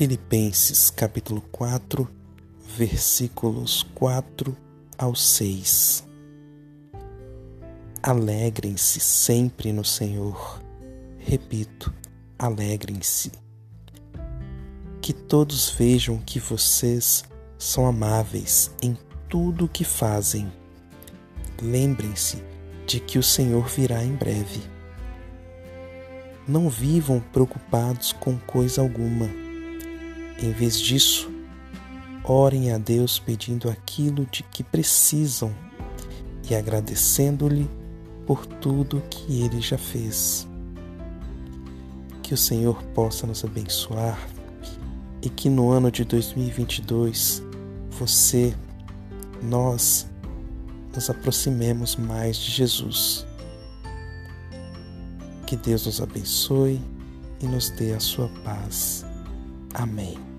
Filipenses capítulo 4, versículos 4 ao 6. Alegrem-se sempre no Senhor. Repito, alegrem-se. Que todos vejam que vocês são amáveis em tudo o que fazem. Lembrem-se de que o Senhor virá em breve. Não vivam preocupados com coisa alguma. Em vez disso, orem a Deus pedindo aquilo de que precisam e agradecendo-lhe por tudo que ele já fez. Que o Senhor possa nos abençoar e que no ano de 2022 você, nós, nos aproximemos mais de Jesus. Que Deus nos abençoe e nos dê a sua paz. Amém.